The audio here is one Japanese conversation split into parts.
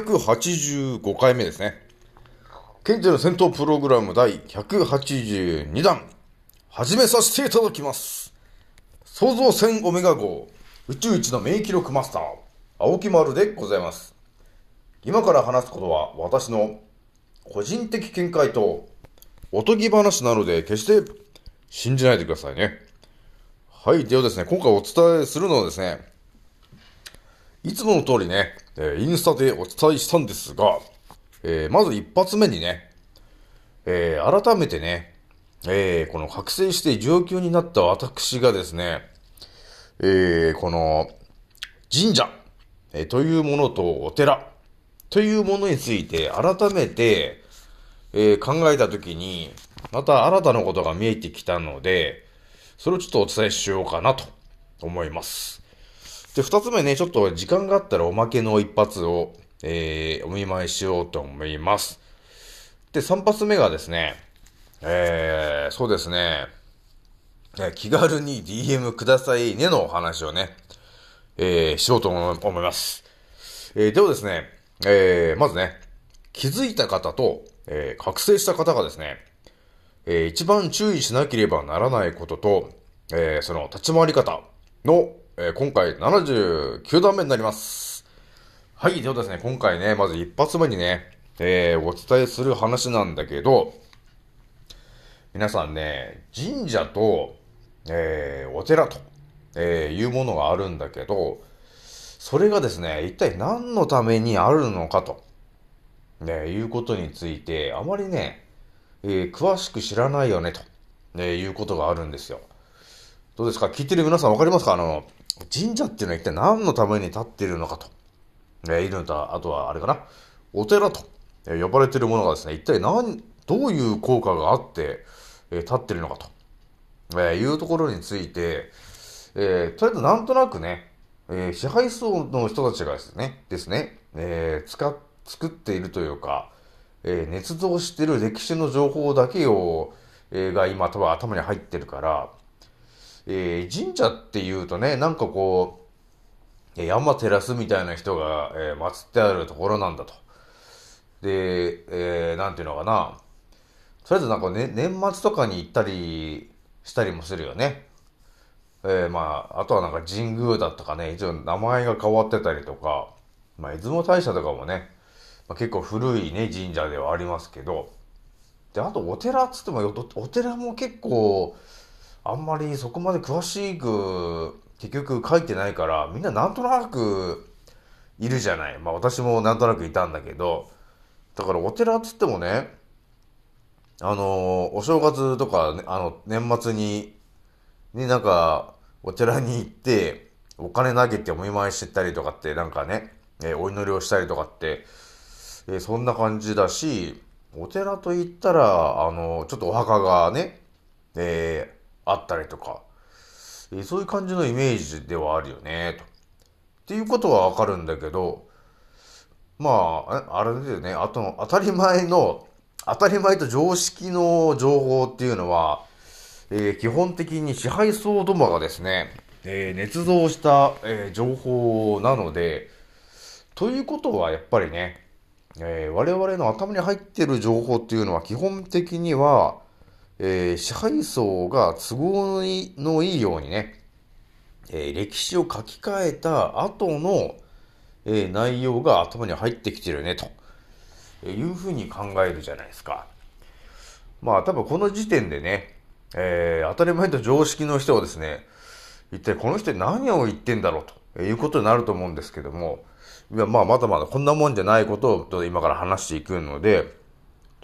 285回目ですね。現在の戦闘プログラム第182弾、始めさせていただきます。創造船オメガ号、宇宙一の免疫力マスター、青木丸でございます。今から話すことは私の個人的見解とおとぎ話なので決して信じないでくださいね。はい。ではですね、今回お伝えするのはですね、いつもの通りね、えーインスタでお伝えしたんですが、えーまず一発目にね、えー改めてね、えーこの覚醒して状況になった私がですね、えーこの神社、えーというものとお寺というものについて改めて、えー考えたときに、また新たなことが見えてきたので、それをちょっとお伝えしようかなと思います。で、二つ目ね、ちょっと時間があったらおまけの一発を、えー、お見舞いしようと思います。で、三発目がですね、えー、そうですね、気軽に DM くださいねのお話をね、えー、しようと思います。えー、ではですね、えー、まずね、気づいた方と、えー、覚醒した方がですね、えー一番注意しなければならないことと、えーその立ち回り方の、えー今回79段目になります。はい、ではですね、今回ね、まず一発目にね、えーお伝えする話なんだけど、皆さんね、神社と、えーお寺と、えいうものがあるんだけど、それがですね、一体何のためにあるのかと、ね、いうことについて、あまりね、え詳しく知らないよね、と、ね、いうことがあるんですよ。どうですか？聞いてる皆さんわかりますか？あの、神社っていうのは一体何のために立っているのかと。ね、いるのと、あとはあれかな、お寺と呼ばれているものがですね、一体何、どういう効果があって、えー立っているのかと、えーいうところについて、えーとりあえずなんとなくね、えー支配層の人たちがですね、ですね、えー使っ、作っているというか、えー捏造している歴史の情報だけを、えーが今多分頭に入ってるから、えー神社っていうとね、なんかこう、山照らすみたいな人が、えー祀ってあるところなんだと。で、えーなんていうのかな。とりあえずなんかね、年末とかに行ったりしたりもするよね。えーまあ、あとはなんか神宮だとかね、一応名前が変わってたりとか、まあ、出雲大社とかもね、まあ、結構古いね、神社ではありますけど、で、あとお寺っつっても、お寺も結構、あんまりそこまで詳しく、結局書いてないから、みんななんとなくいるじゃない。まあ私もなんとなくいたんだけど、だからお寺っつってもね、あのお正月とか、ね、あの、年末に、になんか、お寺に行って、お金投げてお見舞いしてたりとかって、なんかね、えーお祈りをしたりとかって、えーそんな感じだし、お寺と言ったら、あの、ちょっとお墓がね、えーあったりとか、えそういう感じのイメージではあるよね、と。っていうことはわかるんだけど、まあ、あれだよね、あと当たり前の、当たり前と常識の情報っていうのは、えー基本的に支配層どもがですね、えー捏造した、えー情報なので、ということはやっぱりね、えー我々の頭に入ってる情報っていうのは基本的には、えー支配層が都合のいいようにね、えー歴史を書き換えた後の、えー内容が頭に入ってきてるね、というふうに考えるじゃないですか。まあ多分この時点でね、えー当たり前と常識の人はですね、一体この人何を言ってんだろうということになると思うんですけども、いやまあまだまだこんなもんじゃないことを今から話していくので、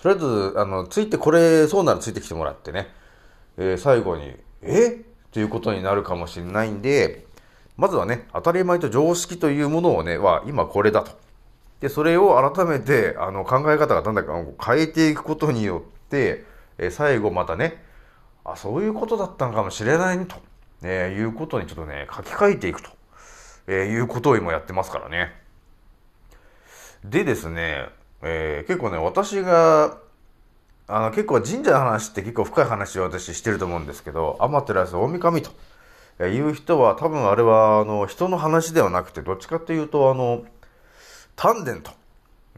とりあえず、あの、ついて、これ、そうならついてきてもらってね、えー最後に、え？ということになるかもしれないんで、まずはね、当たり前と常識というものをね、は、今これだと。で、それを改めて、あの、考え方がだんだん変えていくことによって、えー最後またね、あ、そういうことだったのかもしれないねと、えーいうことにちょっとね、書き換えていくと、えーいうことを今やってますからね。でですね、えー結構ね、私が、あの、結構神社の話って結構深い話を私してると思うんですけど、アマテラス大神と。えいう人は多分あれは、あの、人の話ではなくて、どっちかというと、あの、丹田と、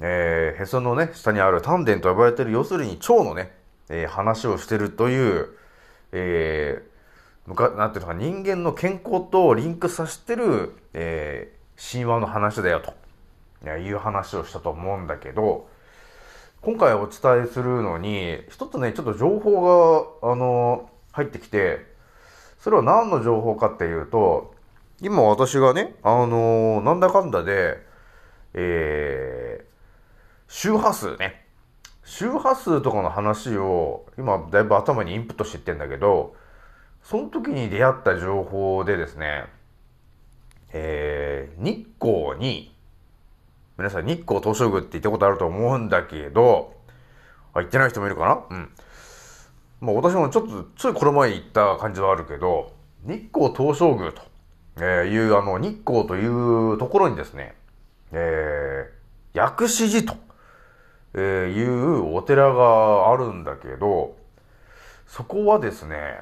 えーへそのね、下にある丹田と呼ばれてる、要するに腸のね、えー話をしてるという、えー、なんていうのか、人間の健康とリンクさせてる、えー神話の話だよと、いやいう話をしたと思うんだけど、今回お伝えするのに、一つね、ちょっと情報が、あの、入ってきて、それは何の情報かっていうと、今私がね、あのなんだかんだで、えー、周波数ね。周波数とかの話を、今だいぶ頭にインプットしてってんだけど、その時に出会った情報でですね、えー、日光に、皆さん日光東照宮って行ったことあると思うんだけど、あ、行ってない人もいるかな？うん。まあ私もちょっと、ついこの前行った感じはあるけど、日光東照宮と、いう、あの、日光というところにですね、えー、薬師寺と、いうお寺があるんだけど、そこはですね、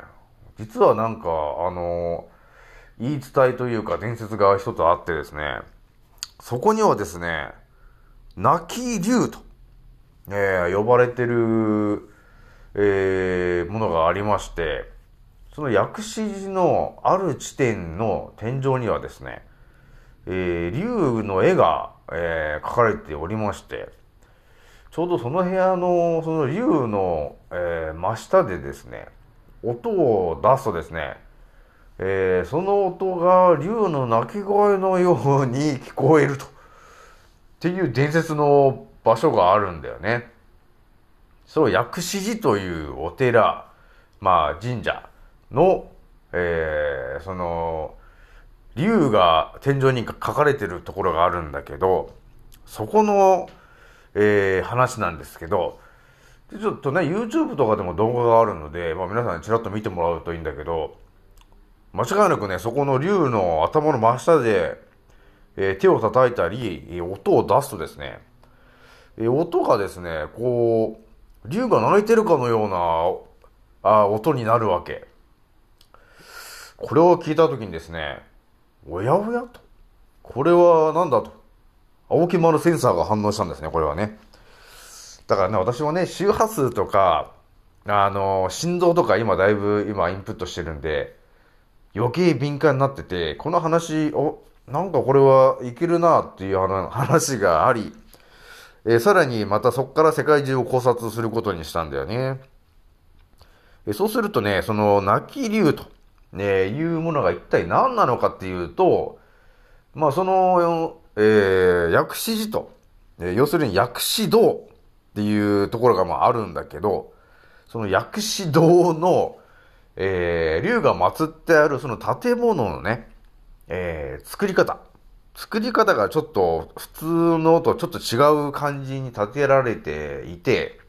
実はなんか、あの、言い伝えというか伝説が一つあってですね、そこにはですね、泣き竜と、えー呼ばれてる、えーものがありまして、その薬師寺のある地点の天井にはですね、えー竜の絵が、えー描かれておりまして、ちょうどその部屋の、その竜の、えー真下でですね、音を出すとですね、えーその音が竜の鳴き声のように聞こえると。っていう伝説の場所があるんだよね。そう、薬師寺というお寺、まあ神社の、えーその、竜が天井に書かれてるところがあるんだけど、そこの、えー話なんですけど、ちょっとね、YouTube とかでも動画があるので、まあ皆さんちらっと見てもらうといいんだけど、間違いなくね、そこの竜の頭の真下で、えー手を叩いたり、えー音を出すとですね、えー音がですね、こう、竜が鳴いてるかのような、あ音になるわけ。これを聞いたときにですね、おやおやと。これはなんだと。青木丸センサーが反応したんですね、これはね。だからね、私もね、周波数とか、あの、心臓とか今だいぶ今インプットしてるんで、余計敏感になってて、この話、お、なんかこれはいけるなっていう話 があり、えーさらにまたそこから世界中を考察することにしたんだよね。えーそうするとね、その、泣き竜と、ね、いうものが一体何なのかっていうと、まあその、えー薬師寺と、えー要するに薬師堂っていうところがまああるんだけど、その薬師堂の、えー竜が祀ってあるその建物のね、えー作り方。作り方がちょっと普通のとちょっと違う感じに建てられていて、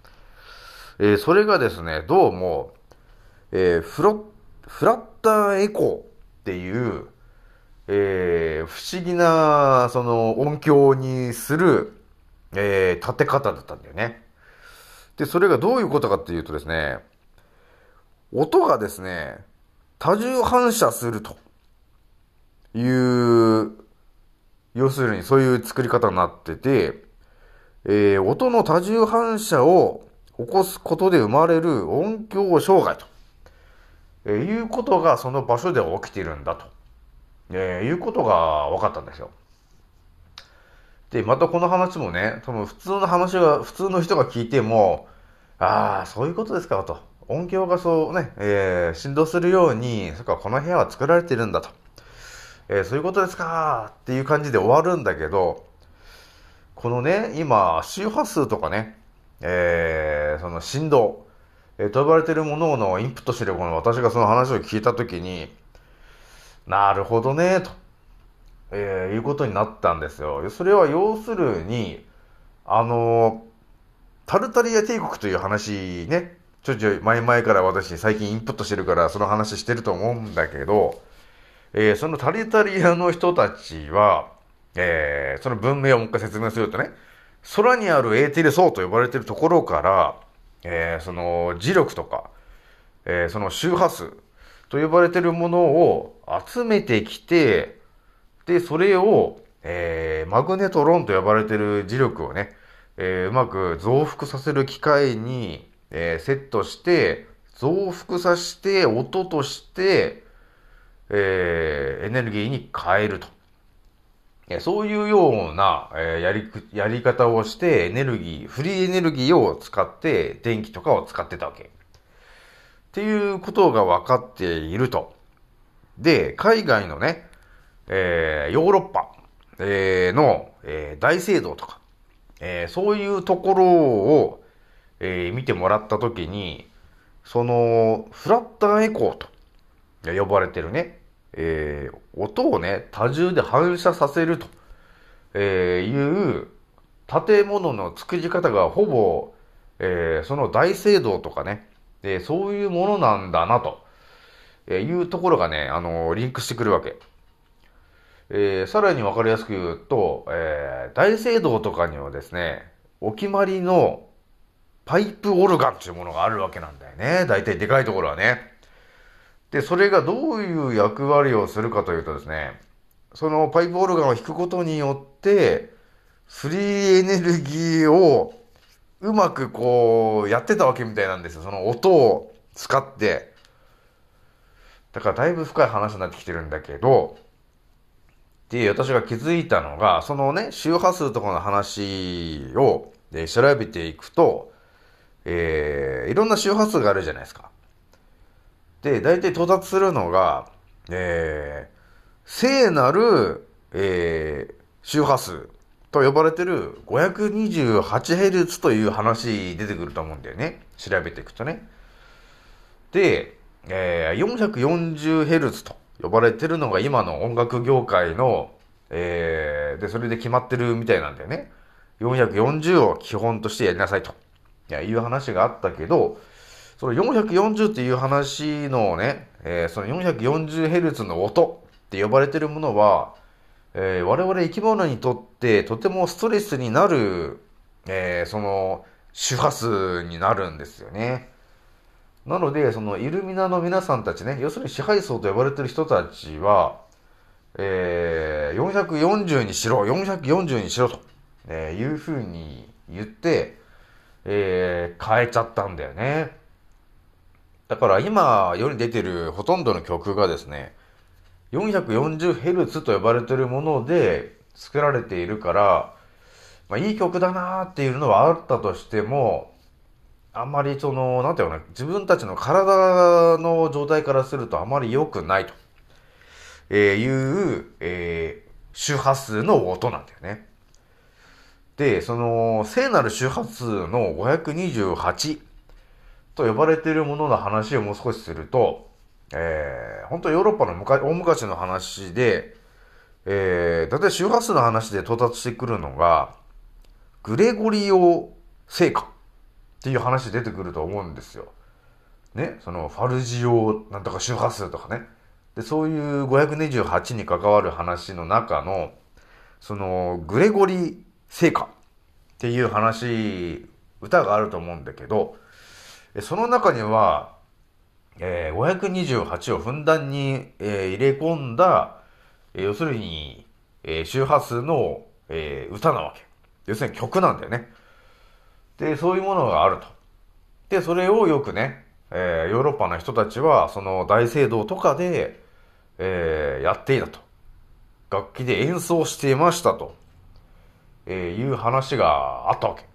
えーそれがですね、どうも、えーフロ、フラッターエコーっていう、えー不思議な、その音響にする、えー建て方だったんだよね。で、それがどういうことかっていうとですね、音がですね、多重反射するという、要するにそういう作り方になってて、えー音の多重反射を起こすことで生まれる音響障害と、えーいうことがその場所で起きてるんだとえーいうことが分かったんですよ。で、またこの話もね、多分普通の話が、普通の人が聞いても、ああ、そういうことですかと。音響がそうね、えー振動するように、そっか、この部屋は作られてるんだと。えーそういうことですかっていう感じで終わるんだけど、このね、今、周波数とかね、えーその振動、えーと呼ばれてるもののインプットしてるこの私がその話を聞いたときに、なるほどね、と、えーいうことになったんですよ。それは要するに、あのタルタリア帝国という話ね、ちょいちょい前々から私最近インプットしてるからその話してると思うんだけど、えーそのタルタリアの人たちは、えーその文明をもう一回説明するとね、空にあるエーテル層と呼ばれてるところから、えーその磁力とか、えーその周波数と呼ばれてるものを集めてきて、で、それを、えーマグネトロンと呼ばれてる磁力をね、えーうまく増幅させる機械に、えーセットして、増幅させて、音として、えーエネルギーに変えると。そういうような、えやり、やり方をして、エネルギー、フリーエネルギーを使って、電気とかを使ってたわけ。っていうことが分かっていると。で、海外のね、えーヨーロッパ、えーの、えー大聖堂とか、えそういうところを、えー見てもらったときに、その、フラッターエコーと呼ばれてるね、えー音をね、多重で反射させると、えいう建物の作り方がほぼ、えその大聖堂とかね、えそういうものなんだなと、えいうところがね、あのリンクしてくるわけ。えーさらにわかりやすく言うと、えー大聖堂とかにはですね、お決まりのパイプオルガンっていうものがあるわけなんだよね。大体でかいところはね。で、それがどういう役割をするかというとですね、そのパイプオルガンを弾くことによって、フリーエネルギーをうまくこうやってたわけみたいなんですよ。その音を使って。だからだいぶ深い話になってきてるんだけど、で、私が気づいたのが、そのね、周波数とかの話を、で調べていくと、えーいろんな周波数があるじゃないですか。で、大体到達するのが、えー聖なる、えー周波数と呼ばれてる 528Hz という話出てくると思うんだよね。調べていくとね。で、えー 440Hz と呼ばれてるのが今の音楽業界の、えーで、それで決まってるみたいなんだよね。440を基本としてやりなさいと。いや、いう話があったけど、その440っていう話のね、えーその 440Hz の音って呼ばれてるものは、えー我々生き物にとってとてもストレスになる、えーその周波数になるんですよね。なので、そのイルミナの皆さんたちね、要するに支配層と呼ばれてる人たちは、えー440にしろ、440にしろと、えーいうふうに言って、えー変えちゃったんだよね。だから今世に出てるほとんどの曲がですね、440Hz と呼ばれてるもので作られているから、まあいい曲だなーっていうのはあったとしても、あんまりその、なんていうのかな、自分たちの体の状態からするとあまり良くないと、えーいう、えー周波数の音なんだよね。で、その、聖なる周波数の528と呼ばれているものの話をもう少しすると、えー、本当ヨーロッパの昔大昔の話で、えー、だい周波数の話で到達してくるのが、グレゴリオ聖歌っていう話出てくると思うんですよ。ね、そのファルジオなんとか周波数とかね。で、そういう528に関わる話の中の、そのグレゴリ聖歌っていう話、歌があると思うんだけど、その中には、えー528をふんだんに、えー入れ込んだ、えー要するに、えー周波数の、えー歌なわけ。要するに曲なんだよね。で、そういうものがあると。で、それをよくね、えーヨーロッパの人たちは、その大聖堂とかで、えーやっていたと楽器で演奏していましたと、えいう話があったわけ。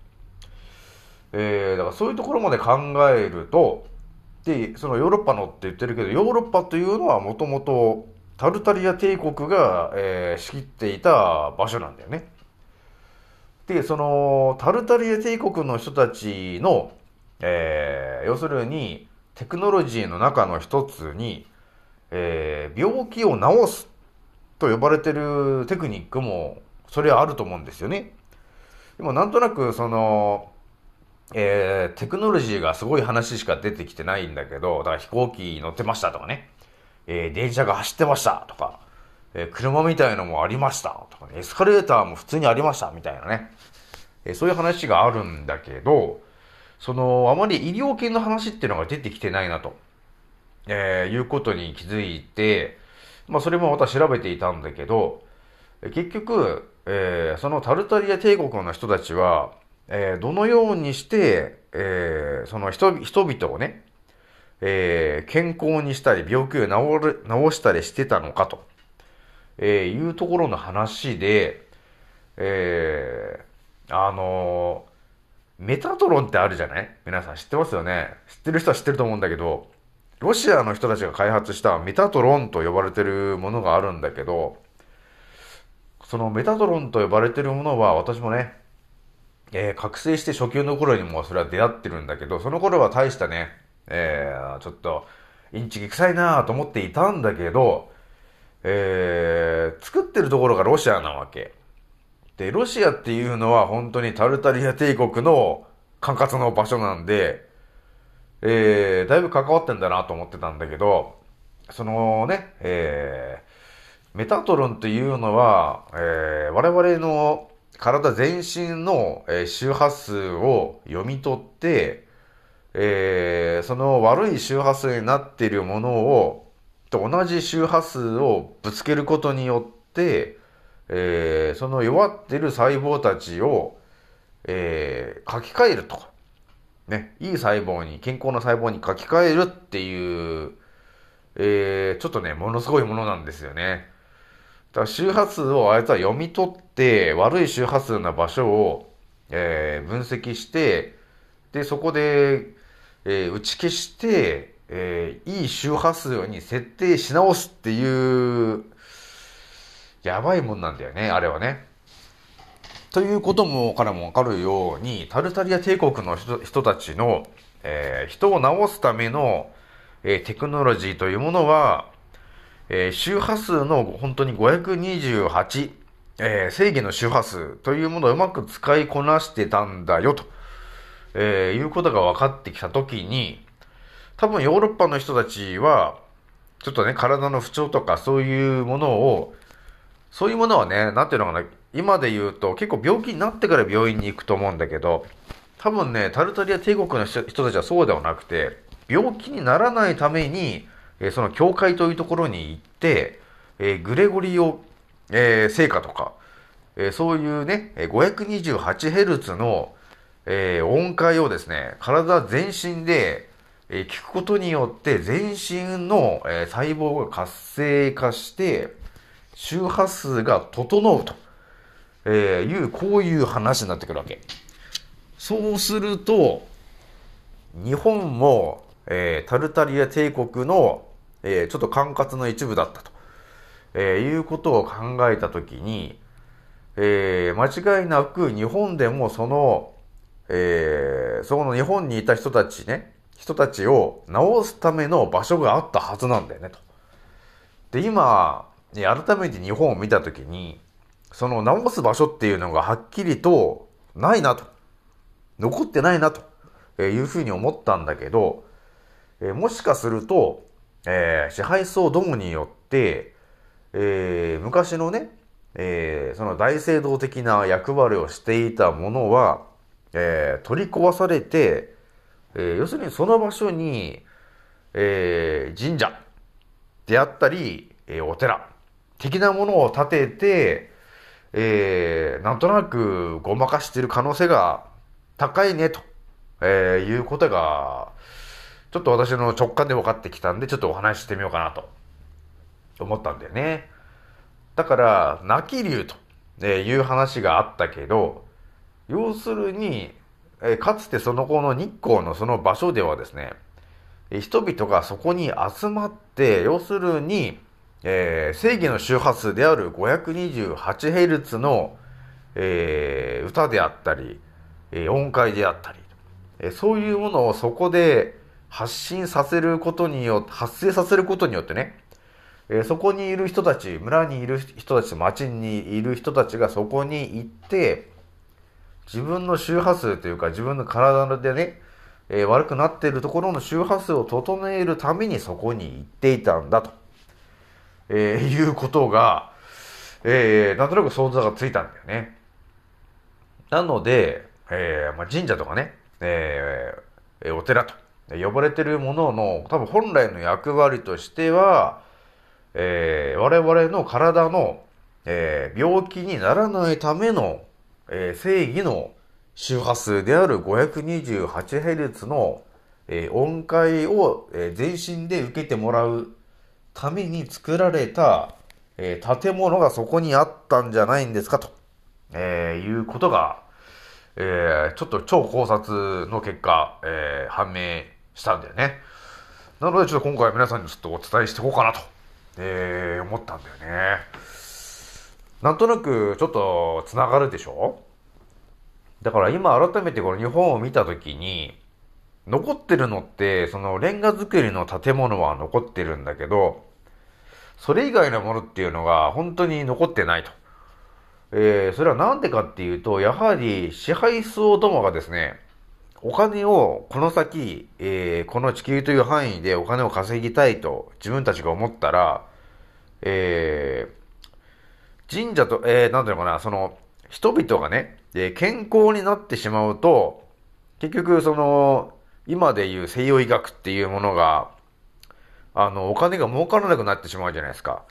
えー、だからそういうところまで考えると、で、そのヨーロッパのって言ってるけど、ヨーロッパというのはもともとタルタリア帝国が、えー、仕切っていた場所なんだよね。で、そのタルタリア帝国の人たちの、えー、要するにテクノロジーの中の一つに、えー、病気を治すと呼ばれてるテクニックもそれはあると思うんですよね。でもなんとなくそのえー、テクノロジーがすごい話しか出てきてないんだけど、だから飛行機乗ってましたとかね、えー、電車が走ってましたとか、えー、車みたいのもありました。とか、ね、エスカレーターも普通にありましたみたいなね、えそういう話があるんだけど、その、あまり医療系の話っていうのが出てきてないなと、えいうことに気づいて、まあそれもまた調べていたんだけど、結局、えそのタルタリア帝国の人たちは、えー、どのようにして、えー、その人々をね、え、健康にしたり、病気を治る治したりしてたのかと、え、いうところの話で、え、あの、メタトロンってあるじゃない？皆さん知ってますよね？知ってる人は知ってると思うんだけど、ロシアの人たちが開発したメタトロンと呼ばれてるものがあるんだけど、そのメタトロンと呼ばれてるものは私もね、えー、覚醒して初級の頃にもそれは出会ってるんだけど、その頃は大したね、えー、ちょっと、インチキ臭いなと思っていたんだけど、えー、作ってるところがロシアなわけ。で、ロシアっていうのは本当にタルタリア帝国の管轄の場所なんで、えー、だいぶ関わってんだなと思ってたんだけど、そのね、え、メタトロンというのは、えー、我々の体全身の、周波数を読み取って、えー、その悪い周波数になっているものを、と同じ周波数をぶつけることによって、えー、その弱ってる細胞たちを、えー、書き換えると。ね、いい細胞に、健康な細胞に書き換えるっていう、えー、ちょっとね、ものすごいものなんですよね。から周波数をあいつは読み取って、悪い周波数な場所を、えー、分析して、で、そこで、えー、打ち消して、えー、いい周波数に設定し直すっていう、やばいもんなんだよね、あれはね。ということもからもわかるように、タルタリア帝国の人人たちの、えー、人を治すための、えー、テクノロジーというものは、えー、周波数の本当に528、えー、正義の周波数というものをうまく使いこなしてたんだよと、えー、いうことが分かってきたときに、多分ヨーロッパの人たちは、ちょっとね、体の不調とかそういうものを、そういうものはね、なんていうのかな、今で言うと結構病気になってから病院に行くと思うんだけど、多分ね、タルタリア帝国の人たちはそうではなくて、病気にならないために、えその教会というところに行って、えグレゴリオ、え聖歌とか、えそういうね、528Hz の、え音階をですね、体全身で、え聞くことによって全身の、え細胞が活性化して、周波数が整うと、えいう、こういう話になってくるわけ。そうすると、日本も、えー、タルタリア帝国の、え、ちょっと管轄の一部だったと、えー、いうことを考えたときに、えー、間違いなく日本でもその、えー、その日本にいた人たちね、人たちを治すための場所があったはずなんだよね、と。で、今、改めて日本を見たときに、その治す場所っていうのがはっきりとないなと。残ってないなというふうに思ったんだけど、え、もしかすると、えー、支配層どもによって、えー、昔のね、えー、その大聖堂的な役割をしていたものは、えー、取り壊されて、えー、要するにその場所に、えー、神社であったり、えー、お寺的なものを建てて、えー、なんとなくごまかしている可能性が高いねと、えー、いうことが、ちょっと私の直感で分かってきたんで、ちょっとお話ししてみようかなと思ったんだよね。だから、泣き竜という話があったけど、要するに、えかつてその後の日光のその場所ではですね、人々がそこに集まって、要するに、えー正義の周波数である 528Hz の、えー歌であったり、えー音階であったり、えーそういうものをそこで発信させることによって、発生させることによってね、えーそこにいる人たち、村にいる人たち、町にいる人たちがそこに行って、自分の周波数というか自分の体でね、えー悪くなっているところの周波数を整えるためにそこに行っていたんだと、えーいうことが、えーなんとなく想像がついたんだよね。なので、えーまあ、神社とかね、えーお寺と呼ばれてるものの多分本来の役割としては、えー我々の体の、えー病気にならないための、えー正義の周波数である 528Hz の、えー音階を、えー全身で受けてもらうために作られた、えー建物がそこにあったんじゃないんですかと、えーいうことが、えーちょっと超考察の結果、えー判明したんだよね。なのでちょっと今回皆さんにちょっとお伝えしていこうかなと、えー思ったんだよね。なんとなくちょっとつながるでしょ？だから今改めてこの日本を見たときに、残ってるのって、そのレンガ造りの建物は残ってるんだけど、それ以外のものっていうのが本当に残ってないと。えーそれはなんでかっていうと、やはり支配層どもがですね、お金をこの先、えーこの地球という範囲でお金を稼ぎたいと自分たちが思ったら、えー神社と、えーなんていうのかな、その、人々がね、え健康になってしまうと、結局その、今でいう西洋医学っていうものが、あの、お金が儲からなくなってしまうじゃないですか。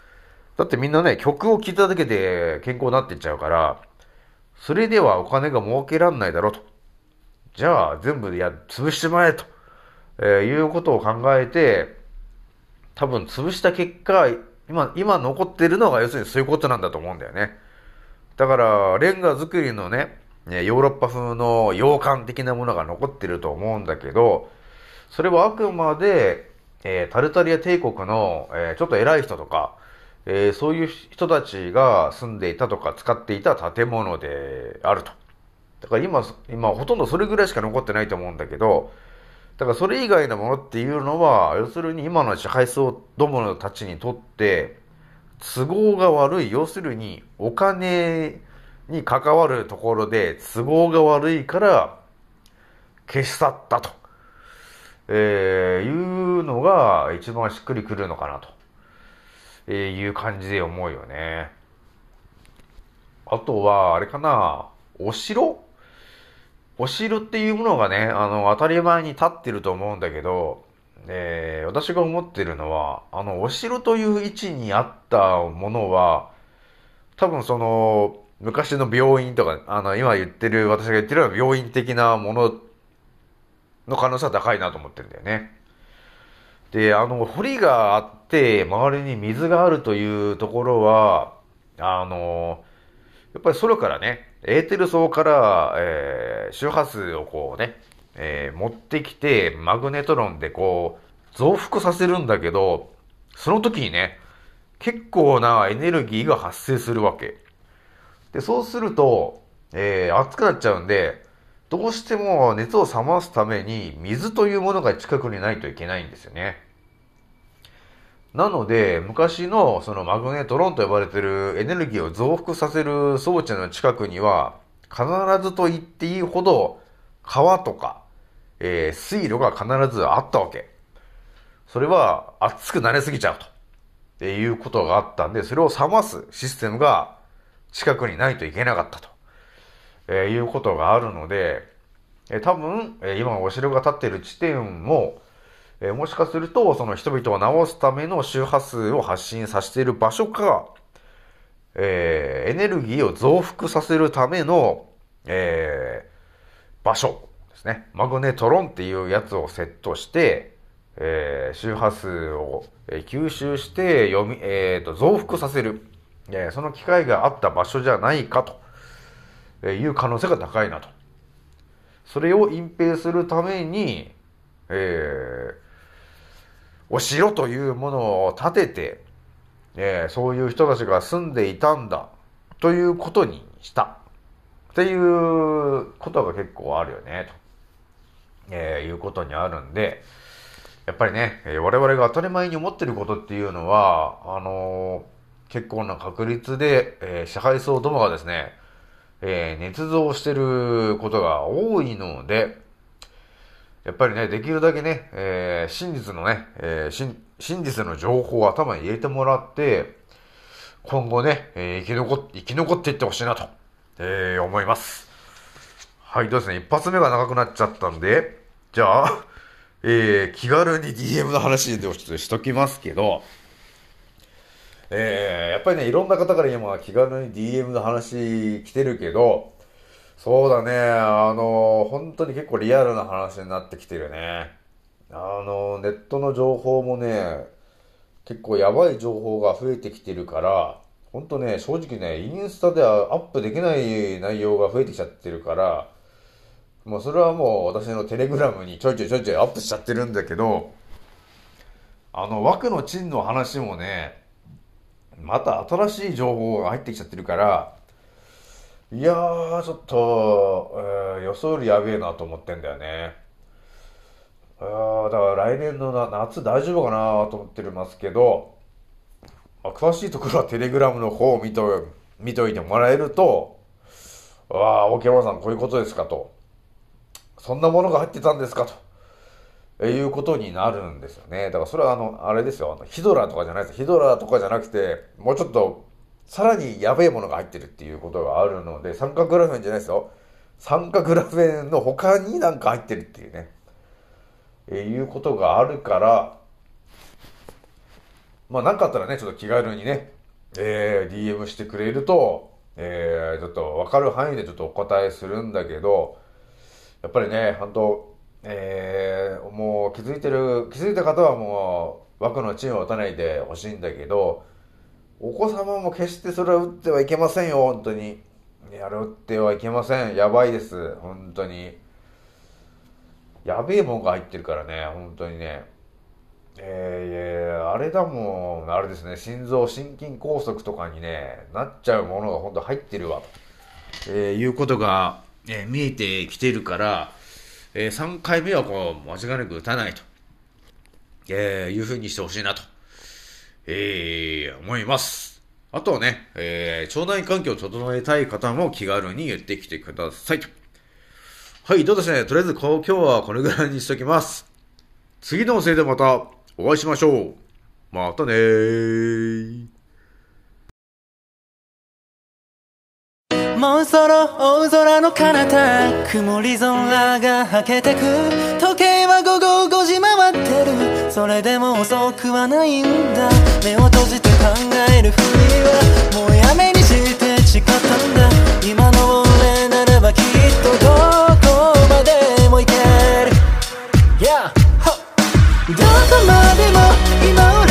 だってみんなね、曲を聴いただけで健康になってっちゃうから、それではお金が儲けらんないだろうと。じゃあ全部や、潰しちまえと、えーいうことを考えて、多分潰した結果、今、今残ってるのが要するにそういうことなんだと思うんだよね。だから、レンガ作りのね、ねヨーロッパ風の洋館的なものが残ってると思うんだけど、それはあくまで、えータルタリア帝国の、えーちょっと偉い人とか、えーそういう人たちが住んでいたとか使っていた建物であると。だから今、今ほとんどそれぐらいしか残ってないと思うんだけど、だからそれ以外のものっていうのは、要するに今の支配層どものたちにとって、都合が悪い、要するにお金に関わるところで都合が悪いから消し去ったと、えーいうのが一番しっくりくるのかなと、えーいう感じで思うよね。あとは、あれかな、お城？お城っていうものがね、あの、当たり前に立ってると思うんだけど、えー私が思ってるのは、あの、お城という位置にあったものは、多分その、昔の病院とか、あの、今言ってる、私が言ってるような病院的なものの可能性は高いなと思ってるんだよね。で、あの、堀があって、周りに水があるというところは、あの、やっぱり空からね、エーテル層から、えー周波数をこうね、えー持ってきて、マグネトロンでこう、増幅させるんだけど、その時にね、結構なエネルギーが発生するわけ。で、そうすると、えー熱くなっちゃうんで、どうしても熱を冷ますために水というものが近くにないといけないんですよね。なので、昔のそのマグネトロンと呼ばれてるエネルギーを増幅させる装置の近くには、必ずと言っていいほど川とか、えー水路が必ずあったわけ。それは熱くなりすぎちゃうと。っていうことがあったんで、それを冷ますシステムが近くにないといけなかったと。えーいうことがあるので、えー多分、えー今お城が建っている地点も、えーもしかすると、その人々を治すための周波数を発信させている場所か、えーエネルギーを増幅させるための、えー場所ですね。マグネトロンっていうやつをセットして、えー周波数を、吸収して読み、えーと増幅させる、えーその機会があった場所じゃないかという可能性が高いなと。それを隠蔽するために、えーお城というものを建てて、えーそういう人たちが住んでいたんだということにした。っていうことが結構あるよね、と、えーいうことにあるんで、やっぱりね、えー我々が当たり前に思ってることっていうのは、あのー結構な確率で、えー支配層どもがですね、えー捏造してることが多いので、やっぱりね、できるだけね、えー真実のね、えー真実の情報を頭に入れてもらって、今後ね、えー生き残っ生き残っていってほしいなと、えー思います。はい、どうですね、一発目が長くなっちゃったんで、じゃあ、えー気軽に DM の話でちょっとしときますけど、えーやっぱりね、いろんな方から今気軽に DM の話来てるけど、そうだね、あの、本当に結構リアルな話になってきてるね。あの、ネットの情報もね、結構やばい情報が増えてきてるから、本当ね、正直ね、インスタではアップできない内容が増えてきちゃってるから、もうそれはもう私のテレグラムにちょいちょいちょいちょいアップしちゃってるんだけど、あの、枠のチンの話もね、また新しい情報が入ってきちゃってるから、いやー、ちょっと、えー予想よりやべえなと思ってんだよね。あーだから来年のな夏大丈夫かなと思ってますけど、まあ詳しいところはテレグラムの方を見と見といてもらえると、ああ、沖山さんこういうことですかと。そんなものが入ってたんですかと。えいうことになるんですよね。だからそれはあの、あれですよ。あのヒドラとかじゃないです。ヒドラとかじゃなくて、もうちょっと、さらにやべえものが入ってるっていうことがあるので、三角ラフェンじゃないですよ。三角ラフェンの他になんか入ってるっていうね。えいうことがあるから、まあなんかあったらね、ちょっと気軽にね、えー DM してくれると、えーちょっと分かる範囲でちょっとお答えするんだけど、やっぱりね、本当えーもう気づいてる、気づいた方はもう枠のチンを打たないでほしいんだけど、お子様も決してそれは打ってはいけませんよ、本当に。いや、打ってはいけません。やばいです、本当に。やべえもんが入ってるからね、本当にね。えー、あれだもん、あれですね、心臓、心筋梗塞とかにね、なっちゃうものが本当入ってるわ、と、えーいうことが、えー見えてきてるから、えー3回目はこう、間違いなく打たないと、えーいうふうにしてほしいなと、えー思います。あとはね、えー腸内環境を整えたい方も気軽に言ってきてください。はい、どうですね？とりあえずこう今日はこれぐらいにしときます。次のせいでまたお会いしましょう。またねー。もうそろ大空の彼方曇り空がはけてく時計は午後5時回ってる。それでも遅くはないんだ。目を閉じて考えるふりはもうやめにして誓ったんだ。今の俺ならばきっとどこまでも行ける。Yeah! どこまでも今は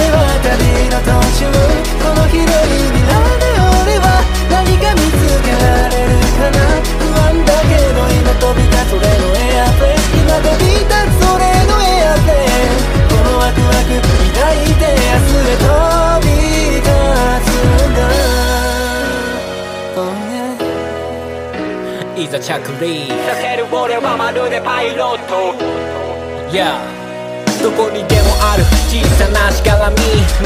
いざ着陸させる俺はまるでパイロット Yeah. どこにでもある小さなしがらみ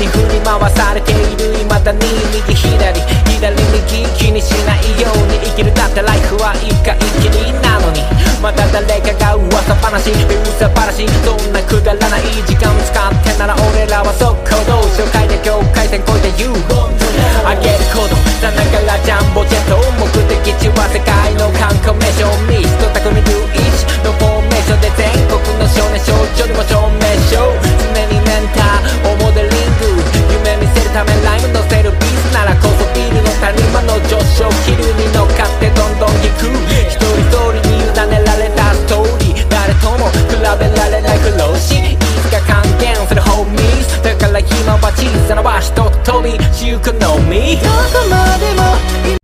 に振り回されている未だに右左左右気にしないように生きる。だってライフは一回きりなのに。また誰かが噂話噂話そんなくだらない時間使って通り行くのみどこまでも